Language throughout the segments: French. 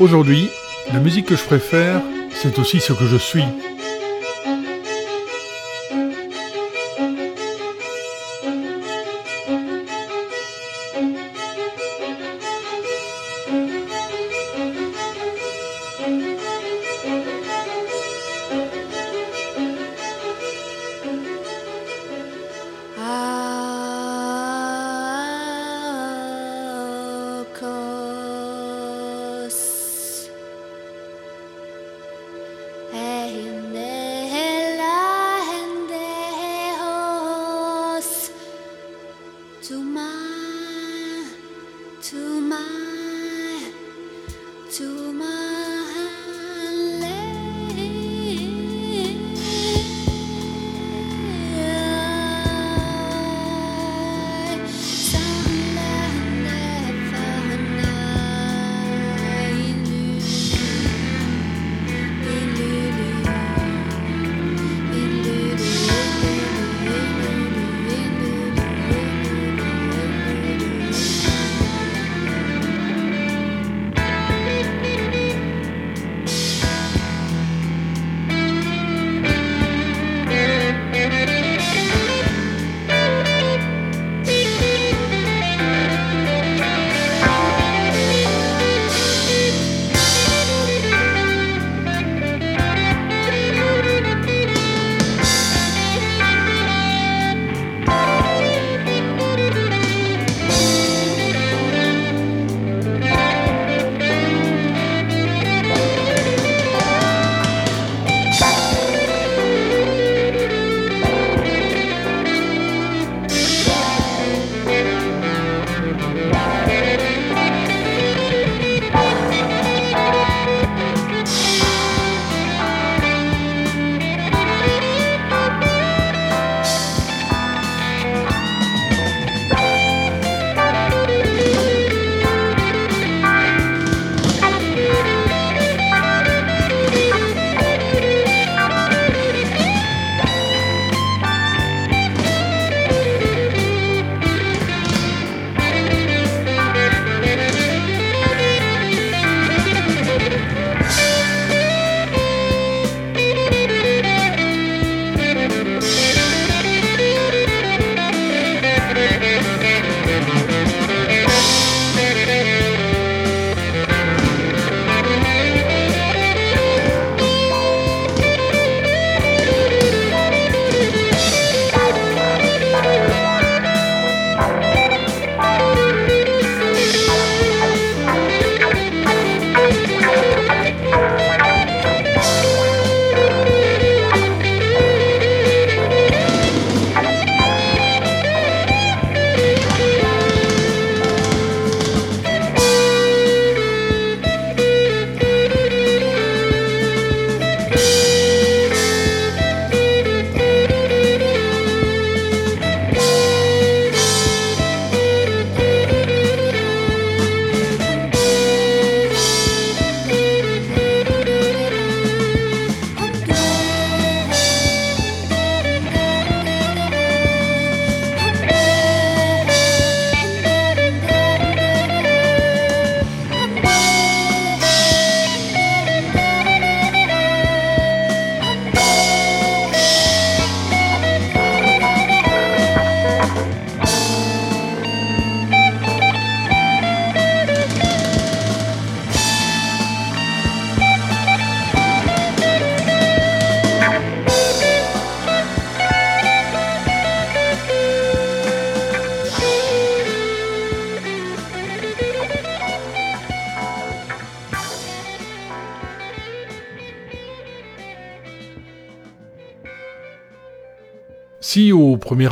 Aujourd'hui, la musique que je préfère, c'est aussi ce que je suis.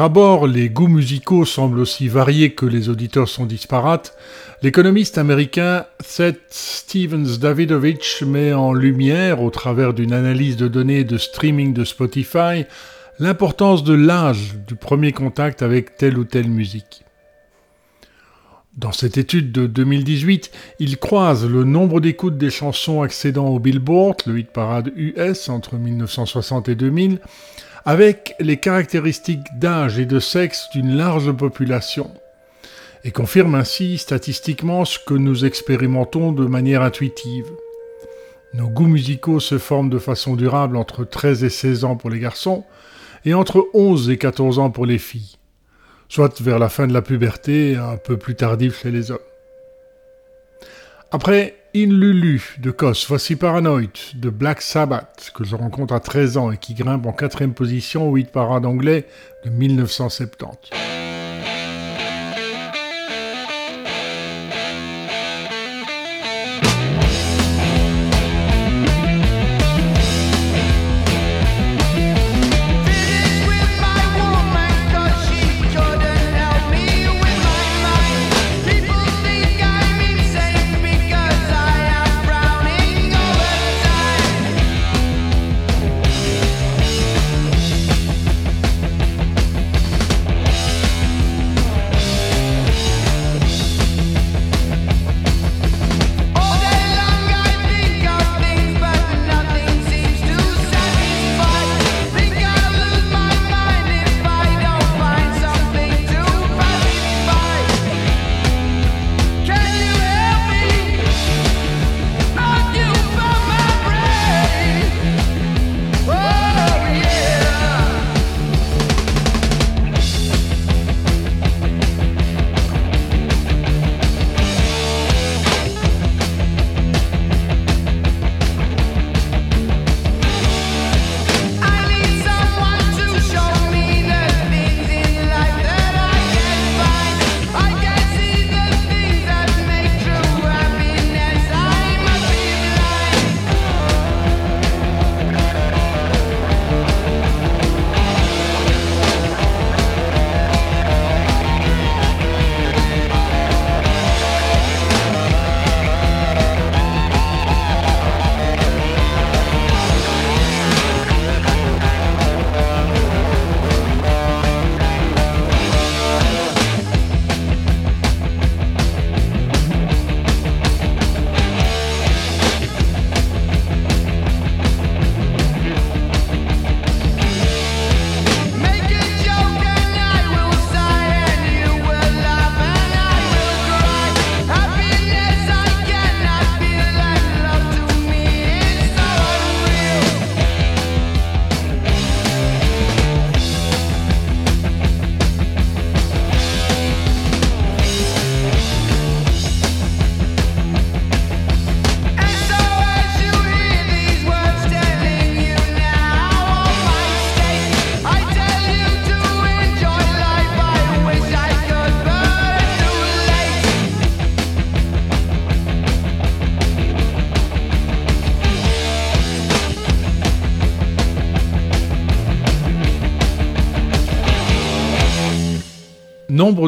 Premier les goûts musicaux semblent aussi variés que les auditeurs sont disparates, l'économiste américain Seth Stevens Davidovich met en lumière, au travers d'une analyse de données de streaming de Spotify, l'importance de l'âge du premier contact avec telle ou telle musique. Dans cette étude de 2018, il croise le nombre d'écoutes des chansons accédant au Billboard, le hit parade US entre 1960 et 2000, avec les caractéristiques d'âge et de sexe d'une large population, et confirme ainsi statistiquement ce que nous expérimentons de manière intuitive. Nos goûts musicaux se forment de façon durable entre 13 et 16 ans pour les garçons, et entre 11 et 14 ans pour les filles, soit vers la fin de la puberté, un peu plus tardif chez les hommes. Après In Lulu de Kos, voici Paranoid de Black Sabbath, que je rencontre à 13 ans et qui grimpe en quatrième position au 8 parade anglais de 1970.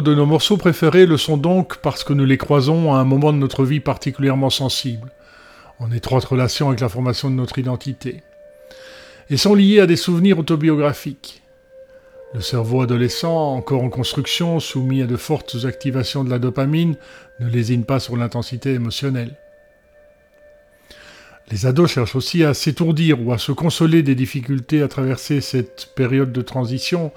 De nos morceaux préférés le sont donc parce que nous les croisons à un moment de notre vie particulièrement sensible, en étroite relation avec la formation de notre identité, et sont liés à des souvenirs autobiographiques. Le cerveau adolescent, encore en construction, soumis à de fortes activations de la dopamine, ne lésine pas sur l'intensité émotionnelle. Les ados cherchent aussi à s'étourdir ou à se consoler des difficultés à traverser cette période de transition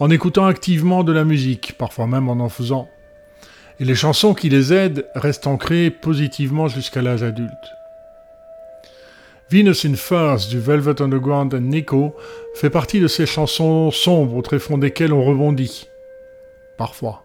en écoutant activement de la musique, parfois même en en faisant. Et les chansons qui les aident restent ancrées positivement jusqu'à l'âge adulte. Venus in Furs du Velvet Underground et Nico fait partie de ces chansons sombres au tréfonds desquelles on rebondit. Parfois.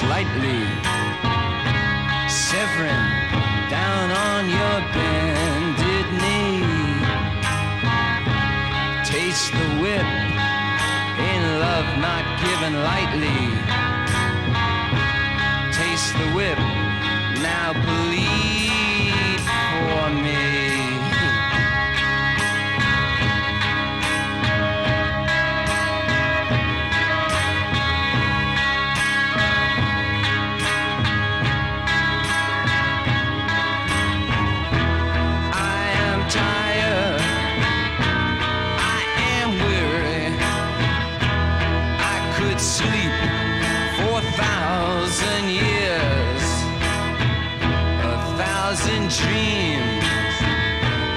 Slightly. severing down on your bended knee. Taste the whip in love not given lightly. Taste the whip, now plead for me. Thousand years, a thousand dreams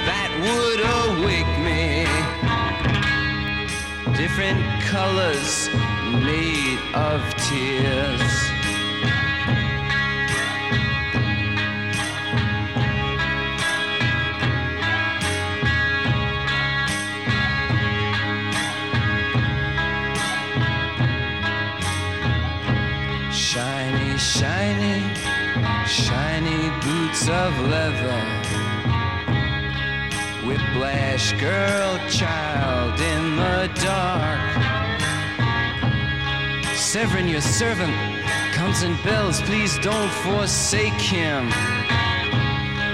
that would awake me. Different colors made of tears. Of leather. Whiplash girl, child in the dark. Severin, your servant, comes in bells. Please don't forsake him.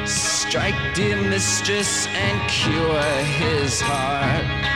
Strike, dear mistress, and cure his heart.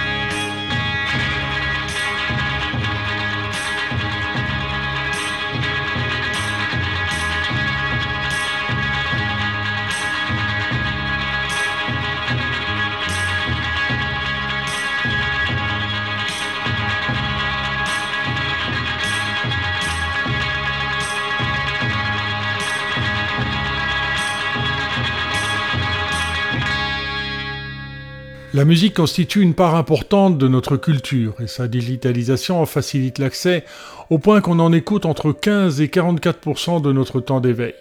La musique constitue une part importante de notre culture et sa digitalisation en facilite l'accès au point qu'on en écoute entre 15 et 44% de notre temps d'éveil.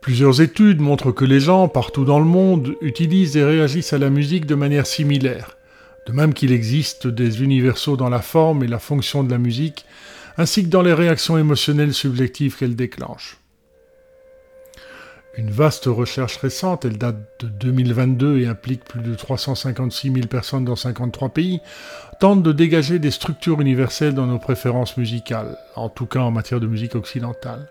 Plusieurs études montrent que les gens, partout dans le monde, utilisent et réagissent à la musique de manière similaire, de même qu'il existe des universaux dans la forme et la fonction de la musique, ainsi que dans les réactions émotionnelles subjectives qu'elle déclenche. Une vaste recherche récente, elle date de 2022 et implique plus de 356 000 personnes dans 53 pays, tente de dégager des structures universelles dans nos préférences musicales, en tout cas en matière de musique occidentale,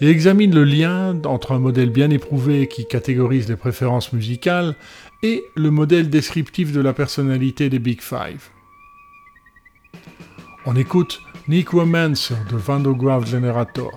et examine le lien entre un modèle bien éprouvé qui catégorise les préférences musicales et le modèle descriptif de la personnalité des Big Five. On écoute Nick Romancer de Vandograph Generator.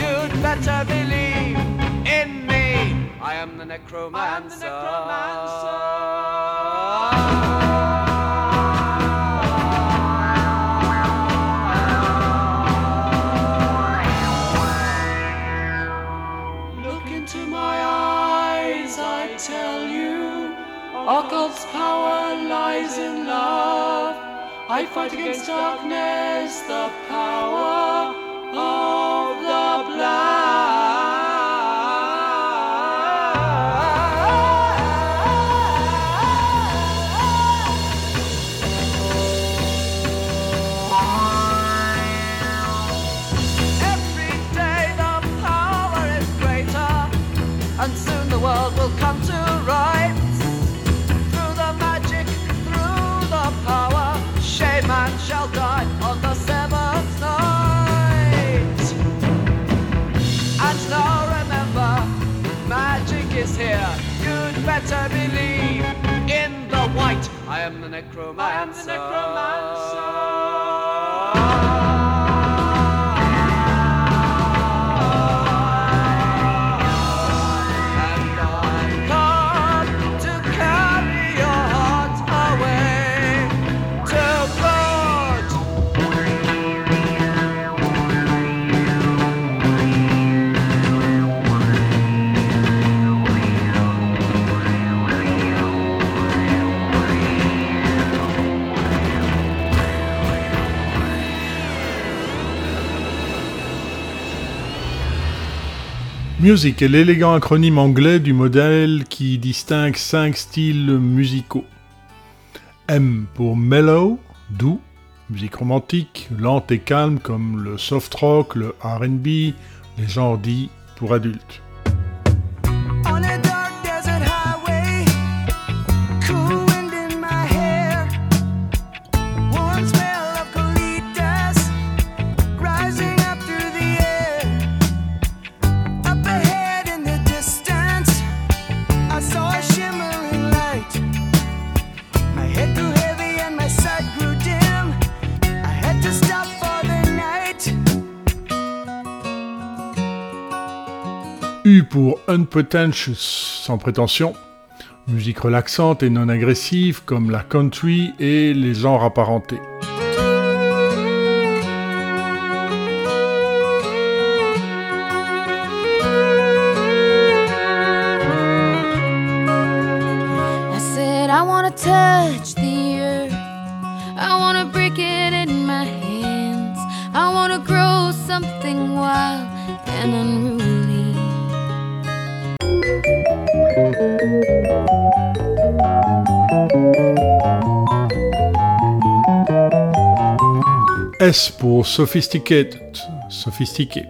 You'd better believe in me. I am the necromancer. Look into my eyes, I tell you. Occult's power lies in love. I fight against darkness, the power white. I am the necromancer. Music est l'élégant acronyme anglais du modèle qui distingue cinq styles musicaux. M pour mellow, doux, musique romantique, lente et calme comme le soft rock, le RB, les genres dits pour adultes. Unpretentious, sans prétention, musique relaxante et non agressive comme la country et les genres apparentés. S pour sophisticated, sophistiqué.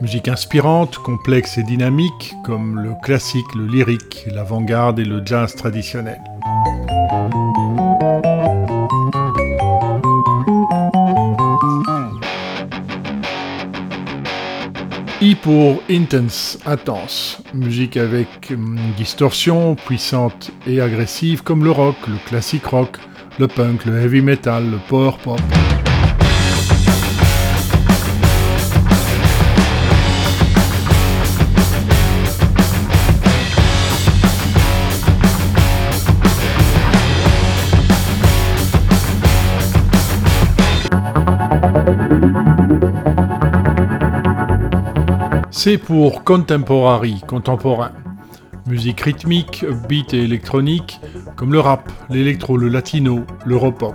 Musique inspirante, complexe et dynamique, comme le classique, le lyrique, l'avant-garde et le jazz traditionnel. I pour intense, intense. Musique avec hum, distorsion, puissante et agressive comme le rock, le classique rock, le punk, le heavy metal, le power pop. Pour contemporary, contemporain. Musique rythmique, beat et électronique, comme le rap, l'électro, le latino, l'europop.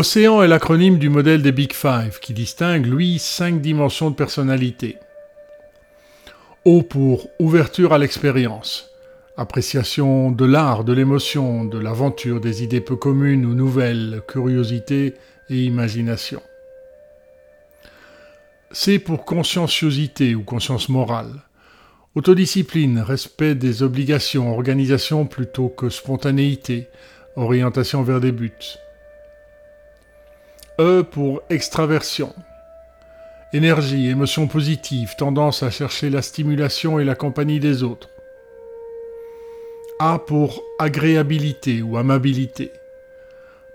Océan est l'acronyme du modèle des Big Five, qui distingue, lui, cinq dimensions de personnalité. O pour ouverture à l'expérience, appréciation de l'art, de l'émotion, de l'aventure, des idées peu communes ou nouvelles, curiosité et imagination. C pour conscienciosité ou conscience morale, autodiscipline, respect des obligations, organisation plutôt que spontanéité, orientation vers des buts. E pour extraversion. Énergie, émotion positive, tendance à chercher la stimulation et la compagnie des autres. A pour agréabilité ou amabilité.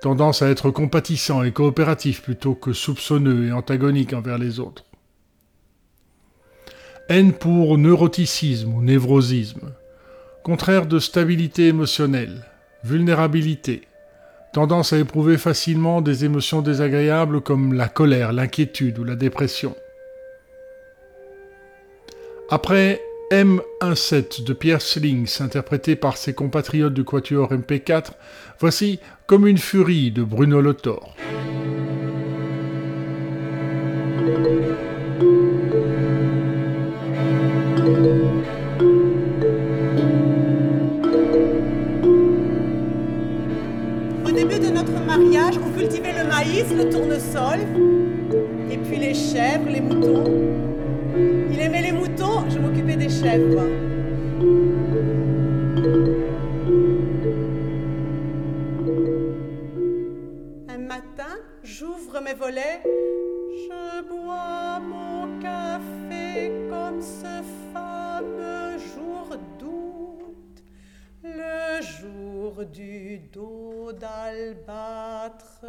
Tendance à être compatissant et coopératif plutôt que soupçonneux et antagonique envers les autres. N pour neuroticisme ou névrosisme. Contraire de stabilité émotionnelle, vulnérabilité, tendance à éprouver facilement des émotions désagréables comme la colère, l'inquiétude ou la dépression. Après M17 de Pierre Slings, interprété par ses compatriotes du Quatuor MP4, voici Comme une furie de Bruno Lothor. Et puis les chèvres, les moutons. Il aimait les moutons, je m'occupais des chèvres. Un matin, j'ouvre mes volets, je bois mon café comme ce fameux jour d'août, le jour du dos d'albâtre.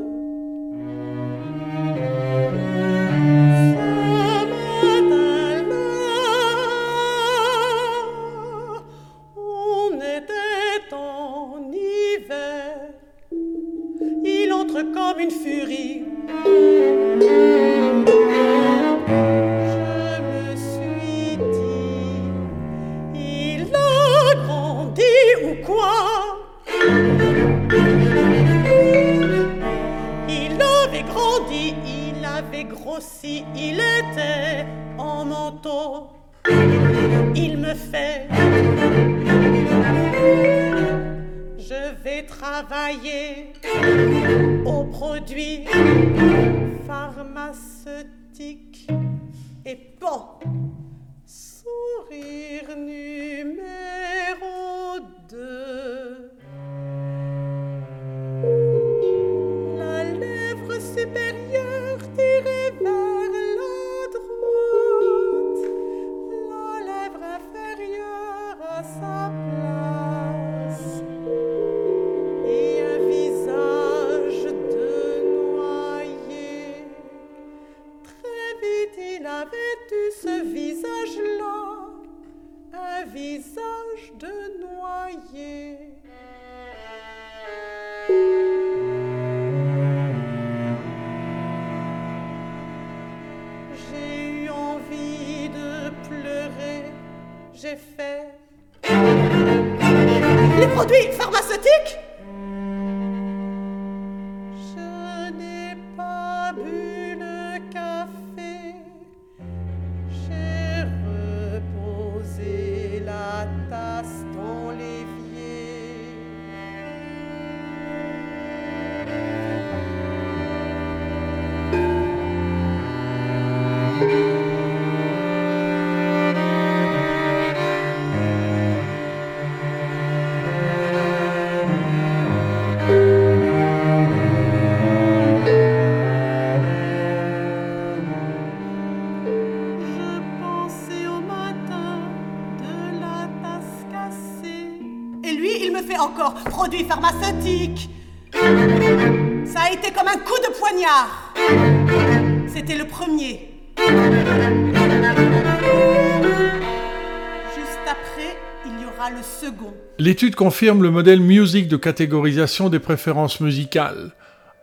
L'étude confirme le modèle musique de catégorisation des préférences musicales,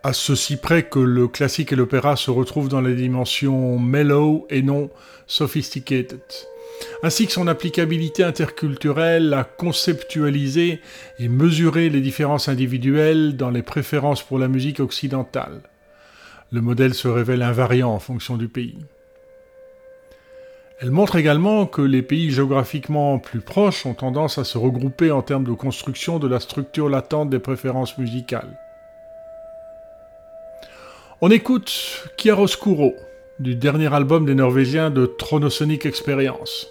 à ceci près que le classique et l'opéra se retrouvent dans les dimensions mellow et non sophisticated, ainsi que son applicabilité interculturelle à conceptualiser et mesurer les différences individuelles dans les préférences pour la musique occidentale. Le modèle se révèle invariant en fonction du pays. Elle montre également que les pays géographiquement plus proches ont tendance à se regrouper en termes de construction de la structure latente des préférences musicales. On écoute Chiaroscuro, du dernier album des Norvégiens de Tronosonic Experience.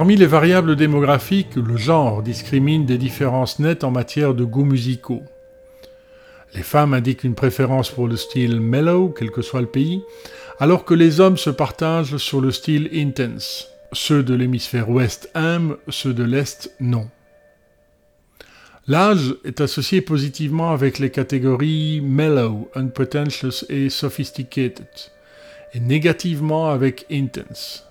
Parmi les variables démographiques, le genre discrimine des différences nettes en matière de goûts musicaux. Les femmes indiquent une préférence pour le style mellow, quel que soit le pays, alors que les hommes se partagent sur le style intense. Ceux de l'hémisphère ouest aiment, ceux de l'est non. L'âge est associé positivement avec les catégories mellow, unpretentious et sophisticated, et négativement avec intense.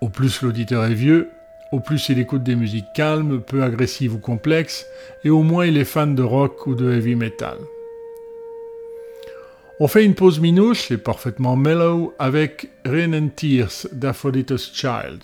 Au plus l'auditeur est vieux, au plus il écoute des musiques calmes, peu agressives ou complexes, et au moins il est fan de rock ou de heavy metal. On fait une pause minouche et parfaitement mellow avec Rain and Tears d'Aphrodite's Child.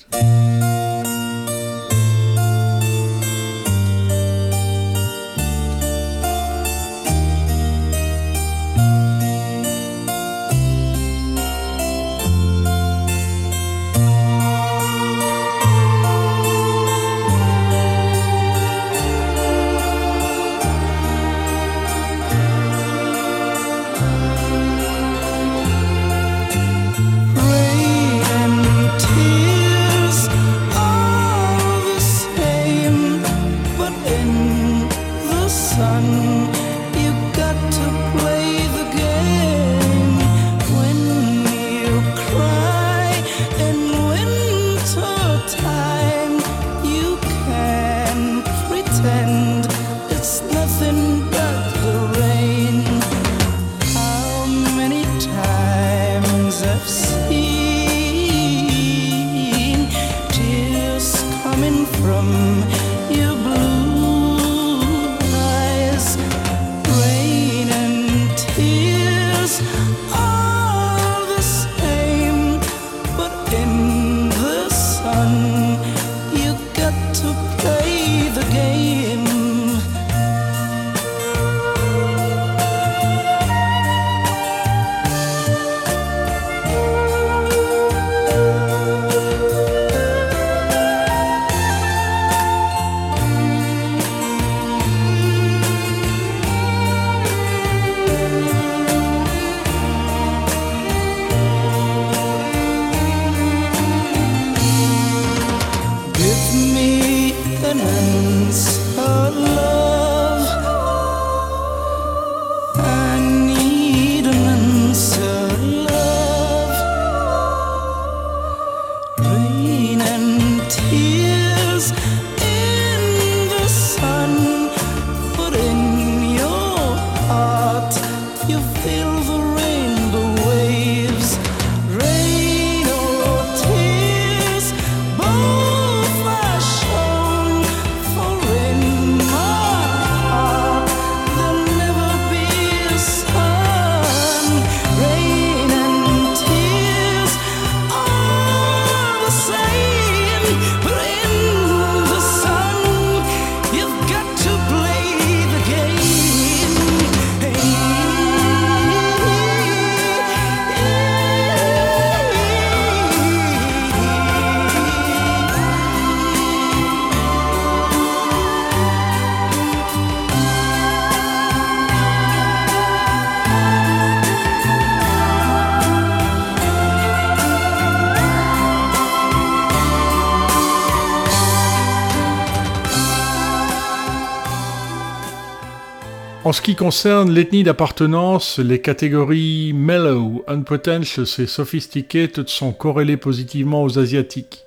Ce qui concerne l'ethnie d'appartenance, les catégories mellow, unpretentious et sophisticated sont corrélées positivement aux asiatiques.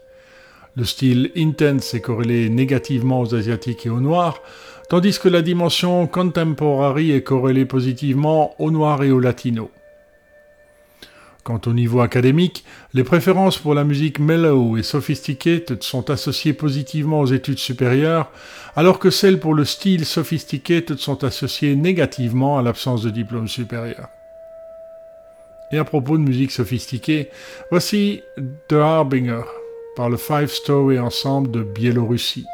Le style intense est corrélé négativement aux asiatiques et aux noirs, tandis que la dimension contemporary est corrélée positivement aux noirs et aux latinos. Quant au niveau académique, les préférences pour la musique mellow et sophisticated sont associées positivement aux études supérieures, alors que celles pour le style sophisticated sont associées négativement à l'absence de diplôme supérieur. Et à propos de musique sophistiquée, voici The Harbinger par le Five Story Ensemble de Biélorussie.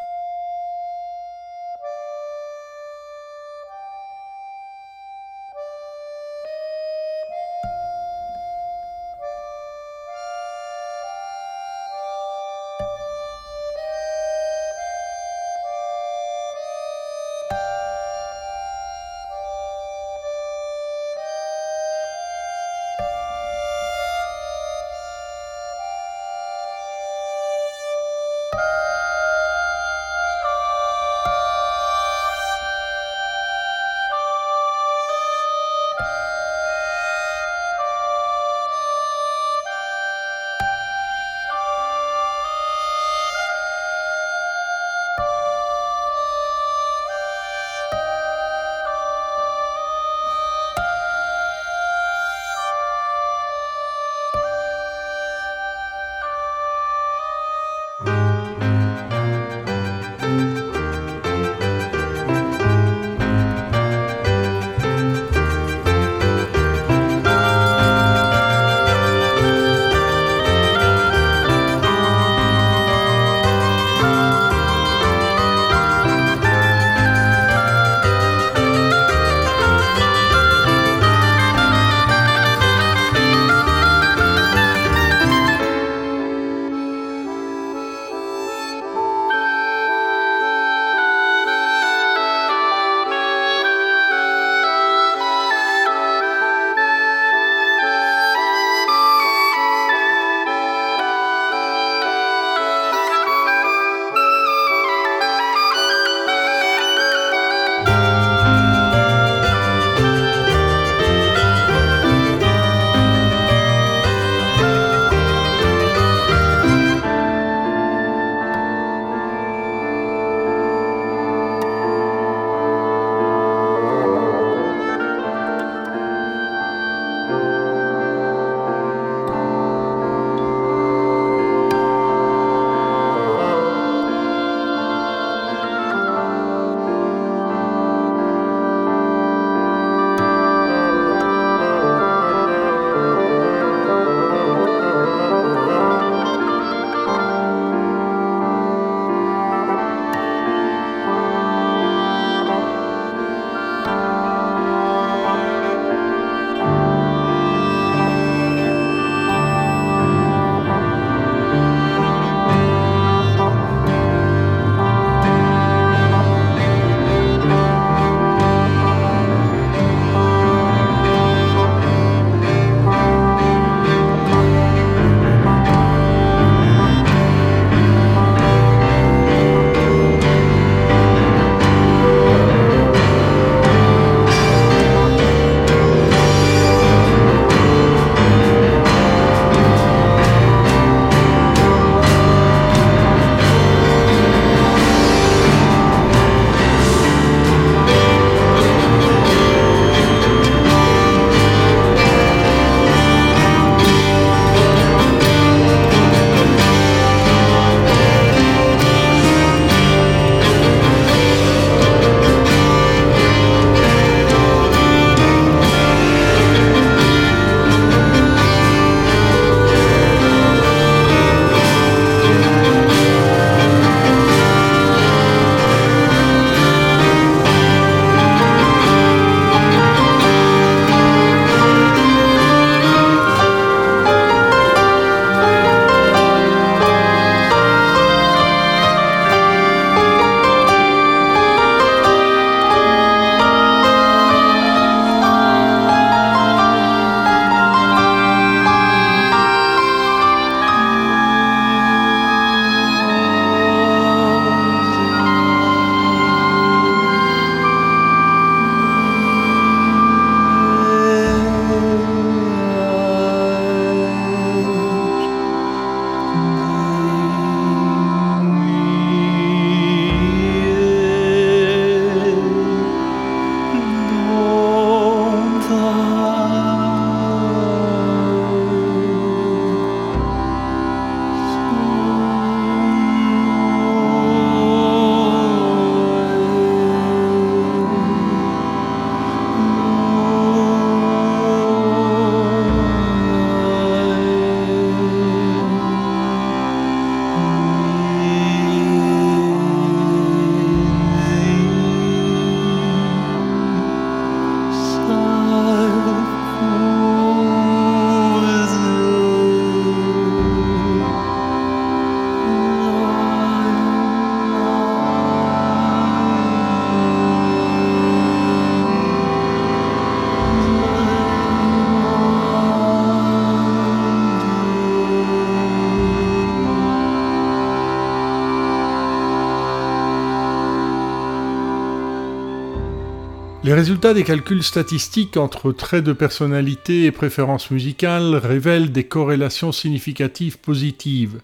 Les résultats des calculs statistiques entre traits de personnalité et préférences musicales révèlent des corrélations significatives positives.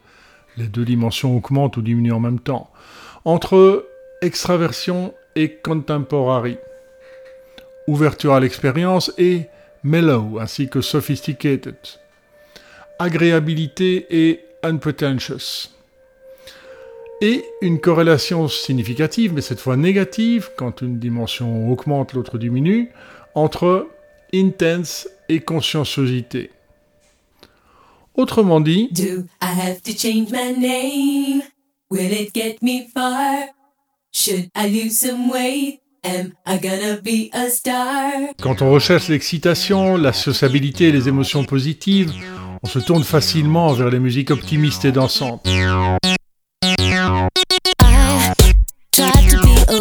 Les deux dimensions augmentent ou diminuent en même temps. Entre extraversion et contemporary. Ouverture à l'expérience et mellow ainsi que sophisticated. Agréabilité et unpretentious et une corrélation significative, mais cette fois négative, quand une dimension augmente, l'autre diminue, entre intense et conscienciosité. Autrement dit, Do I have to change my name? Will it get me far? Should I lose some weight? Am I gonna be a star? quand on recherche l'excitation, la sociabilité et les émotions positives, on se tourne facilement vers les musiques optimistes et dansantes.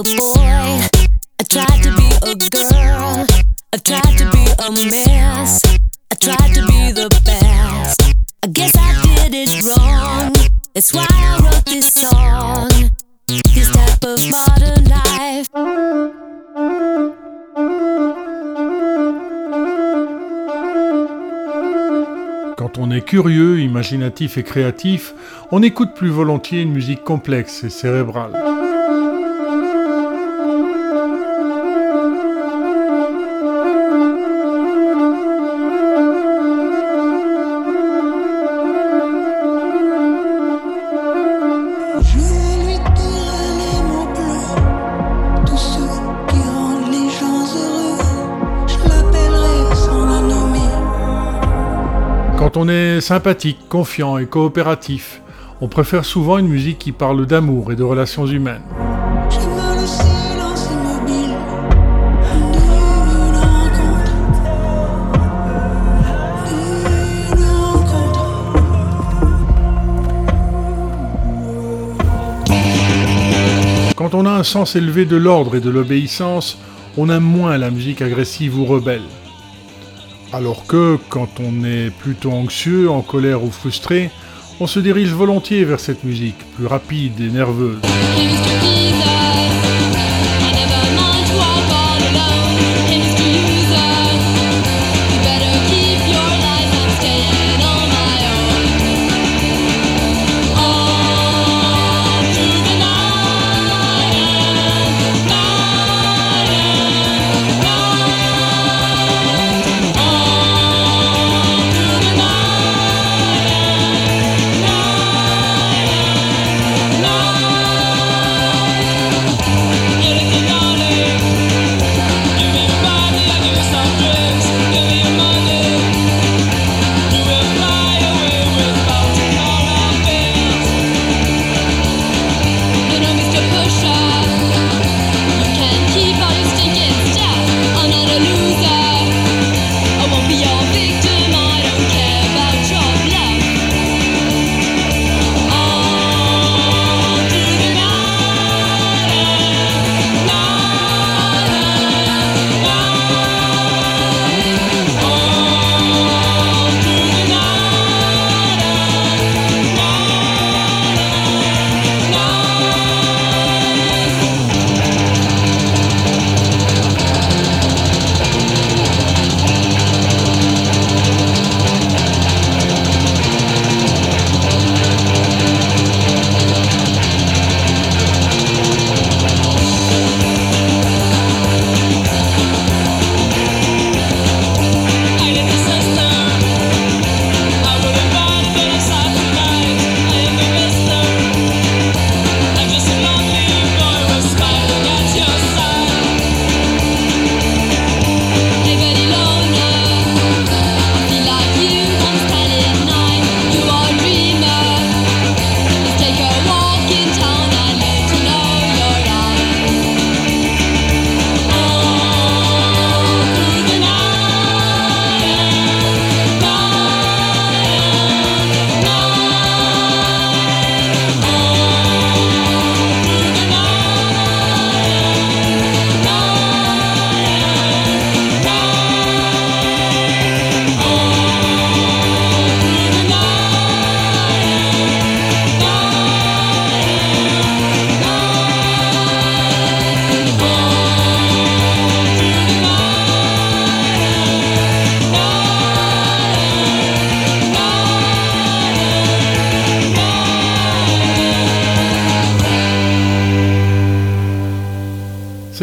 Boy. I tried to be a girl. I tried to be a mess. I tried to be the best. I guess I did it wrong. That's why I wrote this song. This type of modern life. Quand on est curieux, imaginatif et créatif, on écoute plus volontiers une musique complexe et cérébrale. On est sympathique, confiant et coopératif, on préfère souvent une musique qui parle d'amour et de relations humaines. Quand on a un sens élevé de l'ordre et de l'obéissance, on aime moins la musique agressive ou rebelle. Alors que, quand on est plutôt anxieux, en colère ou frustré, on se dirige volontiers vers cette musique, plus rapide et nerveuse.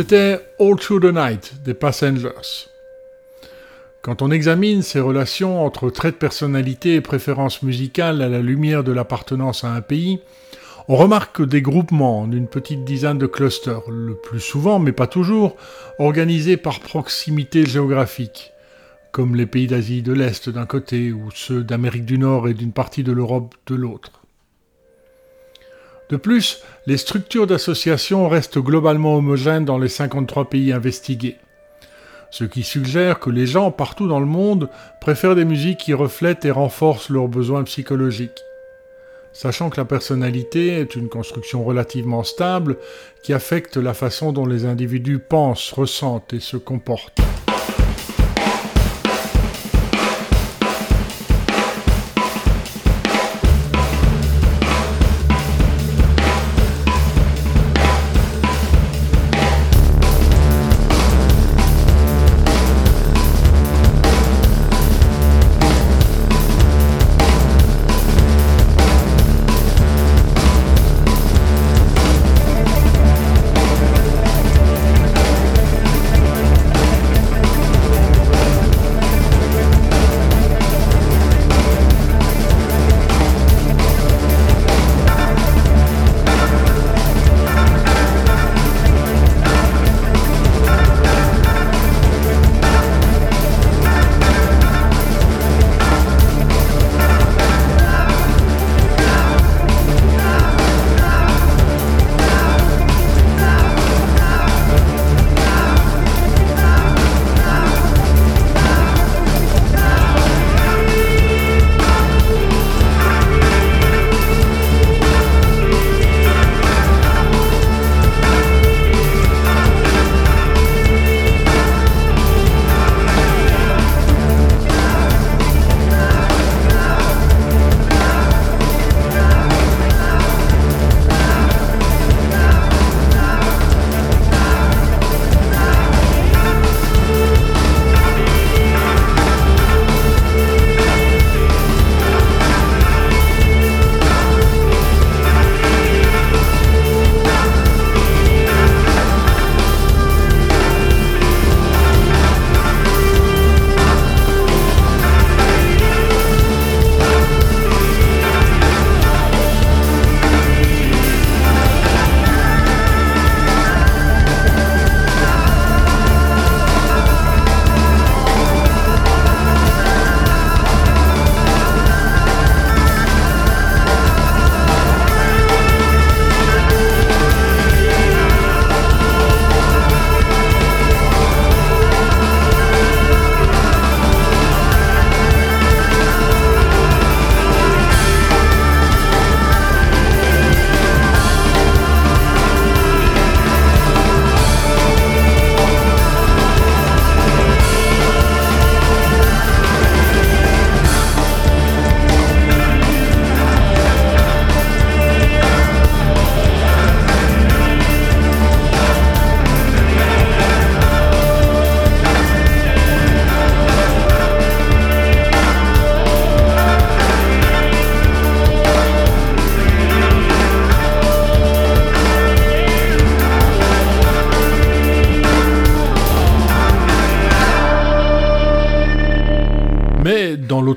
C'était All Through the Night des Passengers. Quand on examine ces relations entre traits de personnalité et préférences musicales à la lumière de l'appartenance à un pays, on remarque des groupements d'une petite dizaine de clusters, le plus souvent, mais pas toujours, organisés par proximité géographique, comme les pays d'Asie de l'Est d'un côté ou ceux d'Amérique du Nord et d'une partie de l'Europe de l'autre. De plus, les structures d'association restent globalement homogènes dans les 53 pays investigués ce qui suggère que les gens partout dans le monde préfèrent des musiques qui reflètent et renforcent leurs besoins psychologiques. Sachant que la personnalité est une construction relativement stable qui affecte la façon dont les individus pensent, ressentent et se comportent.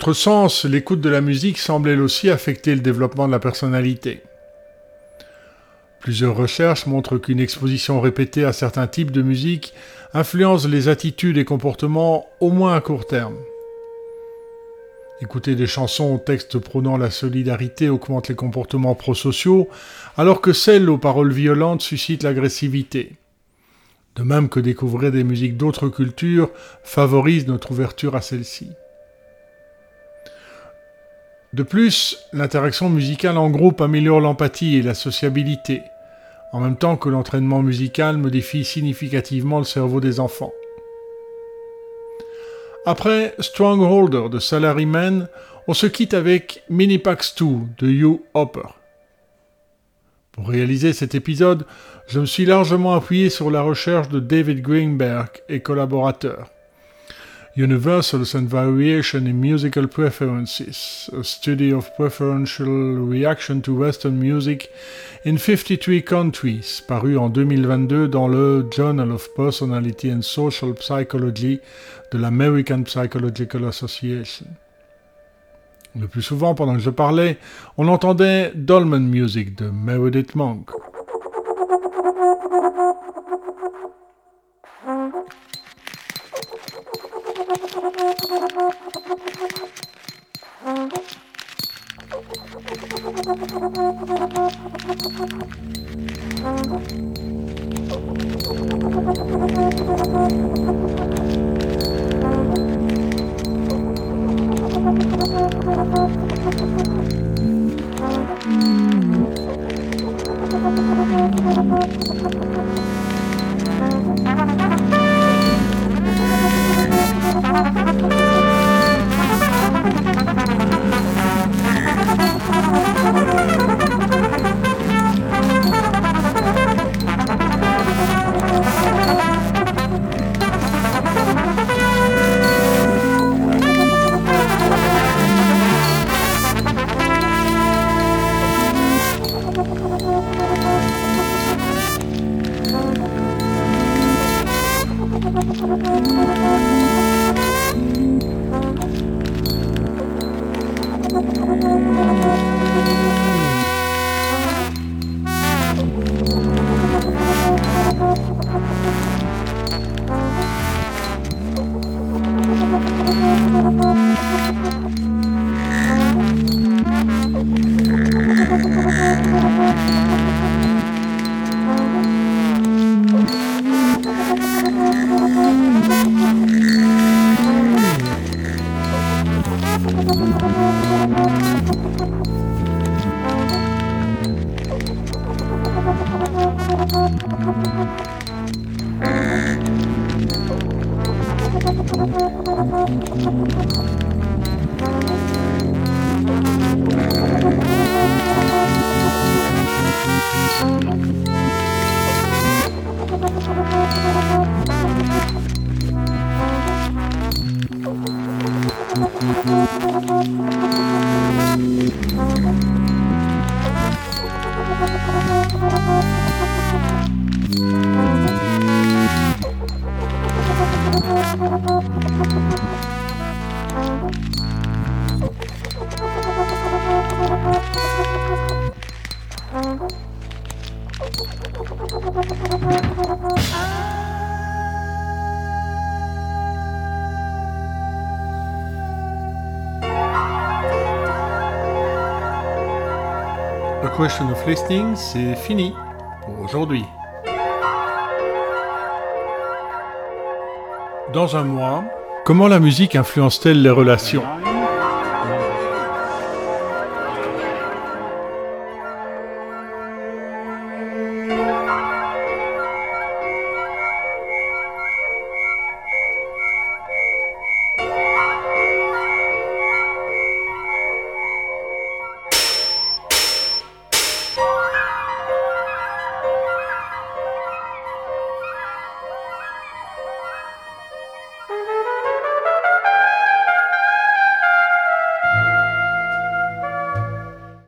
L'autre sens, l'écoute de la musique semble elle aussi affecter le développement de la personnalité. Plusieurs recherches montrent qu'une exposition répétée à certains types de musique influence les attitudes et comportements au moins à court terme. Écouter des chansons aux textes prônant la solidarité augmente les comportements prosociaux, alors que celles aux paroles violentes suscitent l'agressivité. De même que découvrir des musiques d'autres cultures favorise notre ouverture à celles-ci. De plus, l'interaction musicale en groupe améliore l'empathie et la sociabilité, en même temps que l'entraînement musical modifie significativement le cerveau des enfants. Après Strongholder de Salaryman, on se quitte avec Minipax 2 de Hugh Hopper. Pour réaliser cet épisode, je me suis largement appuyé sur la recherche de David Greenberg et collaborateurs. Universals and Variation in Musical Preferences, a study of preferential reaction to Western music in 53 countries, paru en 2022 dans le Journal of Personality and Social Psychology de l'American Psychological Association. Le plus souvent, pendant que je parlais, on entendait Dolman Music de Meredith Monk. A Of Listening, c'est fini pour aujourd'hui. Dans un mois, comment la musique influence-t-elle les relations?